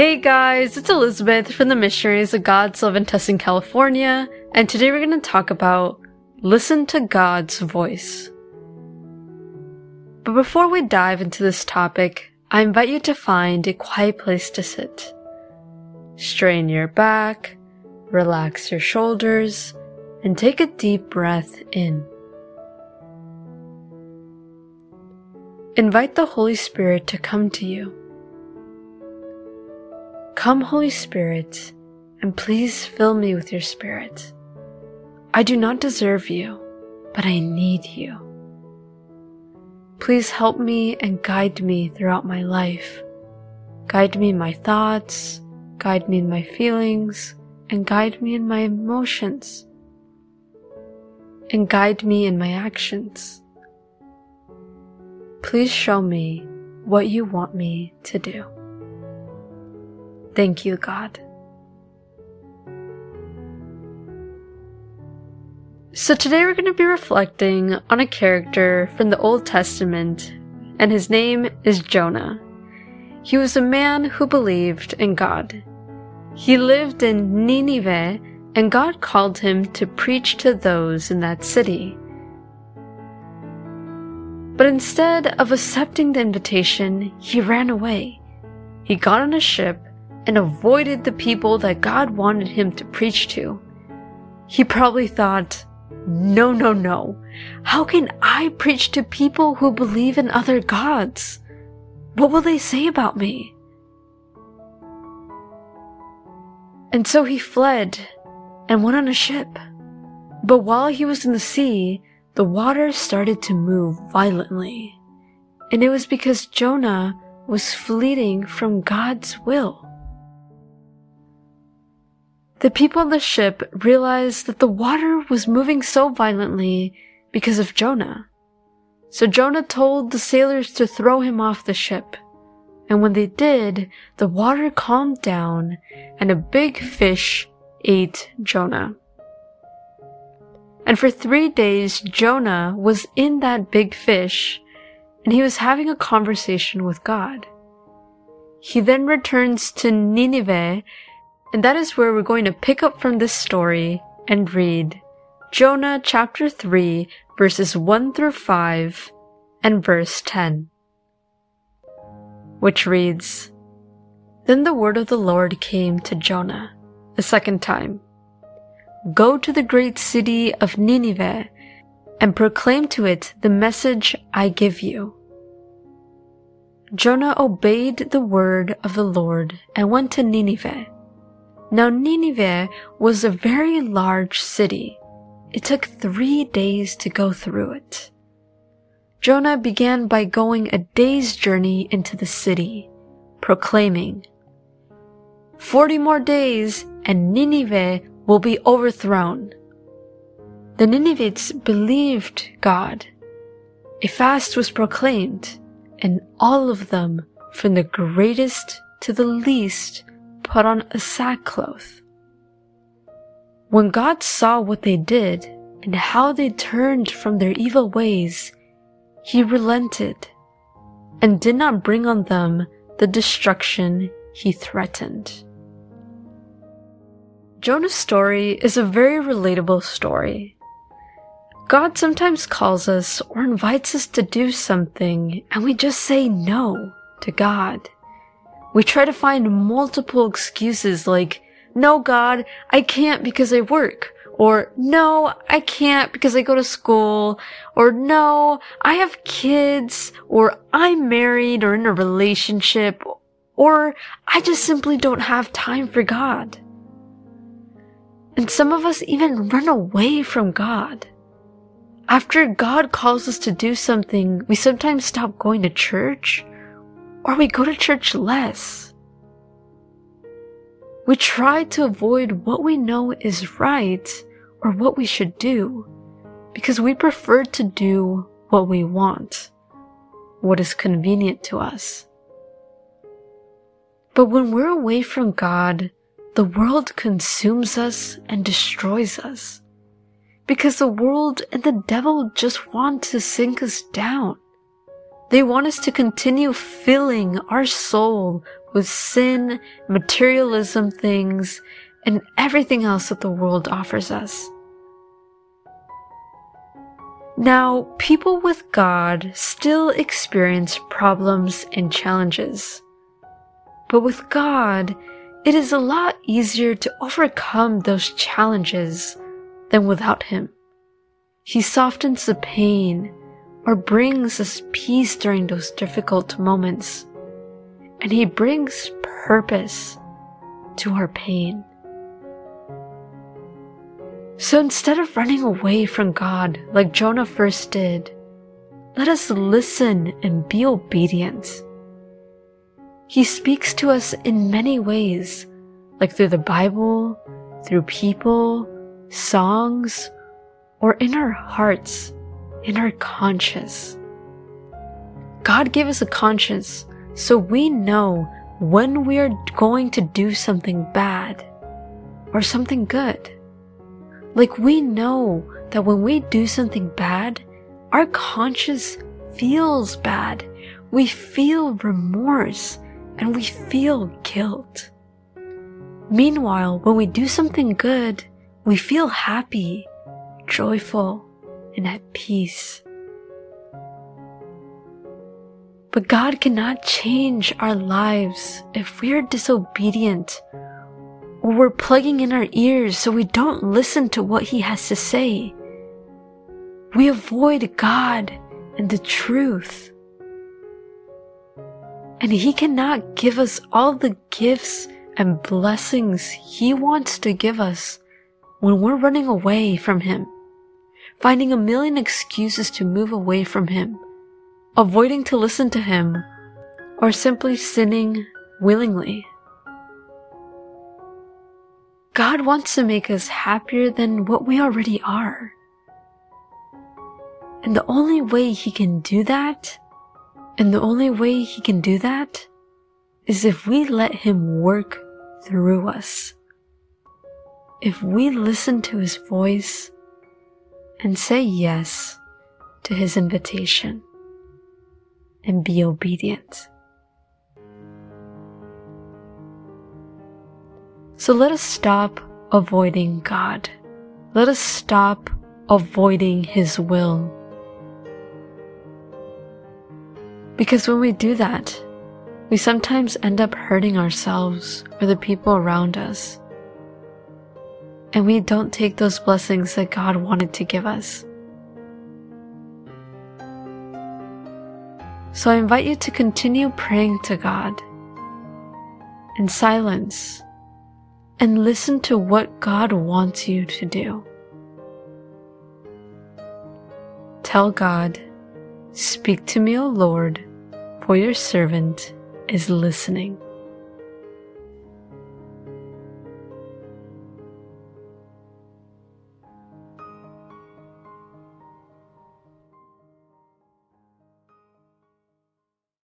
Hey guys, it's Elizabeth from the Missionaries of God's Love in Tustin, California, and today we're going to talk about listen to God's voice. But before we dive into this topic, I invite you to find a quiet place to sit. Strain your back, relax your shoulders, and take a deep breath in. Invite the Holy Spirit to come to you. Come, Holy Spirit, and please fill me with your Spirit. I do not deserve you, but I need you. Please help me and guide me throughout my life. Guide me in my thoughts, guide me in my feelings, and guide me in my emotions. And guide me in my actions. Please show me what you want me to do. Thank you, God. So today we're going to be reflecting on a character from the Old Testament, and his name is Jonah. He was a man who believed in God. He lived in Nineveh, and God called him to preach to those in that city. But instead of accepting the invitation, he ran away. He got on a ship and avoided the people that God wanted him to preach to. He probably thought, no, no, no. How can I preach to people who believe in other gods? What will they say about me? And so he fled and went on a ship. But while he was in the sea, the water started to move violently. And it was because Jonah was fleeing from God's will. The people on the ship realized that the water was moving so violently because of Jonah. So Jonah told the sailors to throw him off the ship. And when they did, the water calmed down and a big fish ate Jonah. And for three days, Jonah was in that big fish and he was having a conversation with God. He then returns to Nineveh and that is where we're going to pick up from this story and read Jonah chapter 3 verses 1 through 5 and verse 10. Which reads, Then the word of the Lord came to Jonah a second time. Go to the great city of Nineveh and proclaim to it the message I give you. Jonah obeyed the word of the Lord and went to Nineveh now Nineveh was a very large city. It took three days to go through it. Jonah began by going a day's journey into the city, proclaiming, Forty more days and Nineveh will be overthrown. The Ninevites believed God. A fast was proclaimed, and all of them, from the greatest to the least, put on a sackcloth. When God saw what they did and how they turned from their evil ways, he relented and did not bring on them the destruction he threatened. Jonah's story is a very relatable story. God sometimes calls us or invites us to do something and we just say no to God. We try to find multiple excuses like, no, God, I can't because I work. Or, no, I can't because I go to school. Or, no, I have kids. Or, I'm married or in a relationship. Or, I just simply don't have time for God. And some of us even run away from God. After God calls us to do something, we sometimes stop going to church or we go to church less. We try to avoid what we know is right or what we should do because we prefer to do what we want, what is convenient to us. But when we're away from God, the world consumes us and destroys us because the world and the devil just want to sink us down. They want us to continue filling our soul with sin, materialism things, and everything else that the world offers us. Now, people with God still experience problems and challenges. But with God, it is a lot easier to overcome those challenges than without Him. He softens the pain or brings us peace during those difficult moments. And He brings purpose to our pain. So instead of running away from God like Jonah first did, let us listen and be obedient. He speaks to us in many ways, like through the Bible, through people, songs, or in our hearts, in our conscience. God gave us a conscience so we know when we are going to do something bad or something good. Like we know that when we do something bad, our conscience feels bad. We feel remorse and we feel guilt. Meanwhile, when we do something good, we feel happy, joyful, and at peace. But God cannot change our lives if we are disobedient or we're plugging in our ears so we don't listen to what he has to say. We avoid God and the truth. And he cannot give us all the gifts and blessings he wants to give us when we're running away from him, finding a million excuses to move away from him, avoiding to listen to him, or simply sinning willingly. God wants to make us happier than what we already are. And the only way He can do that, and the only way He can do that, is if we let Him work through us. If we listen to His voice and say yes to His invitation and be obedient. So let us stop avoiding God. Let us stop avoiding His will. Because when we do that, we sometimes end up hurting ourselves or the people around us. And we don't take those blessings that God wanted to give us. So I invite you to continue praying to God in silence and listen to what God wants you to do. Tell God, Speak to me, O Lord, for your servant is listening.